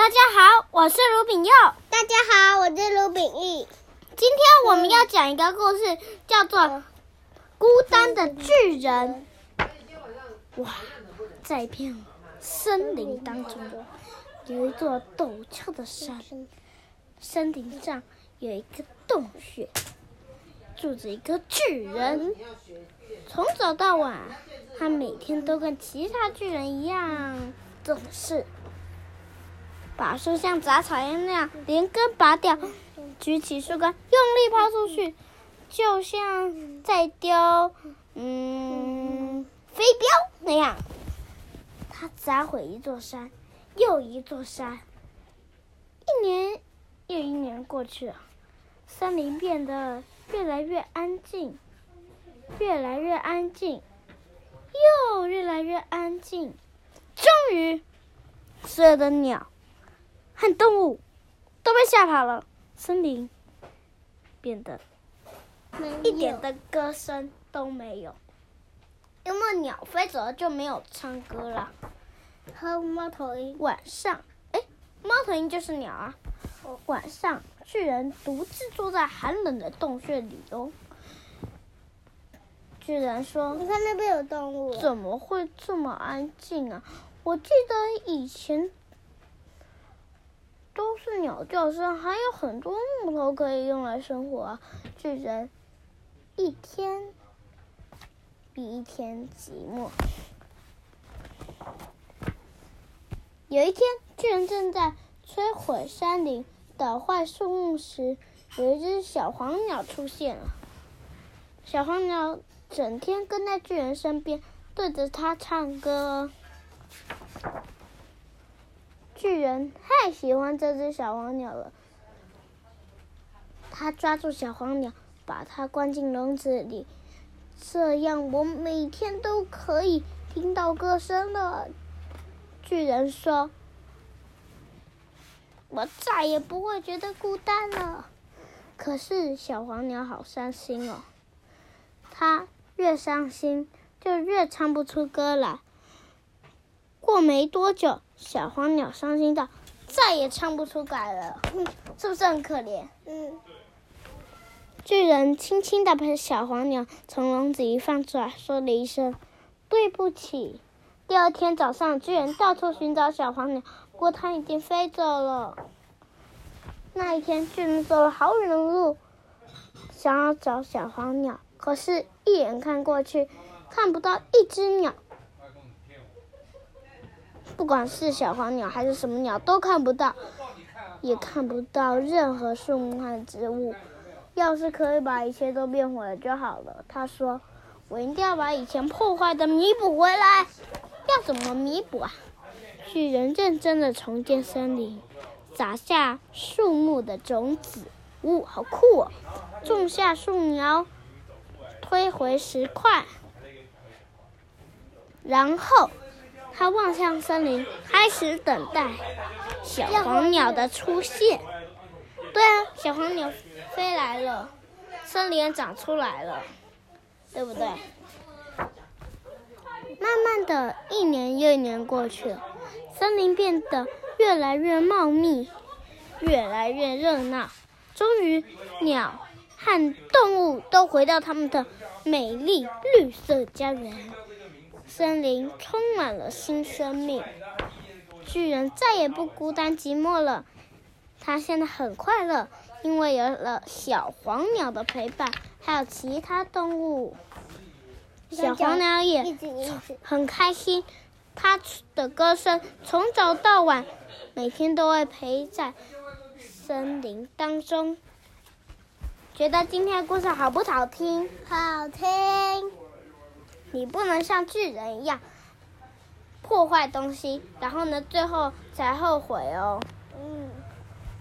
大家好，我是卢炳佑。大家好，我是卢炳义。今天我们要讲一个故事，叫做《孤单的巨人》。哇，在一片森林当中，有一座陡峭的山，山顶上有一个洞穴，住着一个巨人。从早到晚，他每天都跟其他巨人一样，总是。把树像杂草一样那样连根拔掉，举起树干用力抛出去，就像在丢嗯飞镖那样。他砸毁一座山，又一座山。一年又一年过去了，森林变得越来越安静，越来越安静，又越来越安静。终于，所有的鸟。和动物都被吓跑了，森林变得一点的歌声都没有，因为鸟飞走了就没有唱歌了。和猫头鹰晚上，哎，猫头鹰就是鸟啊。晚上，巨人独自坐在寒冷的洞穴里哦。巨人说：“你看那边有动物。”怎么会这么安静啊？我记得以前。都是鸟叫声，还有很多木头可以用来生火！巨人一天比一天寂寞。有一天，巨人正在摧毁山林、捣坏树木时，有一只小黄鸟出现了。小黄鸟整天跟在巨人身边，对着他唱歌。巨人太喜欢这只小黄鸟了，他抓住小黄鸟，把它关进笼子里，这样我每天都可以听到歌声了。巨人说：“我再也不会觉得孤单了。”可是小黄鸟好伤心哦，它越伤心就越唱不出歌来。过没多久。小黄鸟伤心到再也唱不出来了，是不是很可怜？嗯。巨人轻轻的把小黄鸟从笼子里放出来，说了一声“对不起”。第二天早上，巨人到处寻找小黄鸟，不过它已经飞走了。那一天，巨人走了好远的路，想要找小黄鸟，可是，一眼看过去，看不到一只鸟。不管是小黄鸟还是什么鸟，都看不到，也看不到任何树木和植物。要是可以把一切都变回来就好了。他说：“我一定要把以前破坏的弥补回来。要怎么弥补啊？”巨人认真的重建森林，撒下树木的种子，呜、好酷哦！种下树苗，推回石块，然后。他望向森林，开始等待小黄鸟的出现。对啊，小黄鸟飞来了，森林长出来了，对不对？慢慢的一年又一年过去了，森林变得越来越茂密，越来越热闹。终于，鸟和动物都回到他们的美丽绿色家园。森林充满了新生命，巨人再也不孤单寂寞了。他现在很快乐，因为有了小黄鸟的陪伴，还有其他动物。小黄鸟也很开心，它的歌声从早到晚，每天都会陪在森林当中。觉得今天的故事好不好听？好听。你不能像巨人一样破坏东西，然后呢，最后才后悔哦。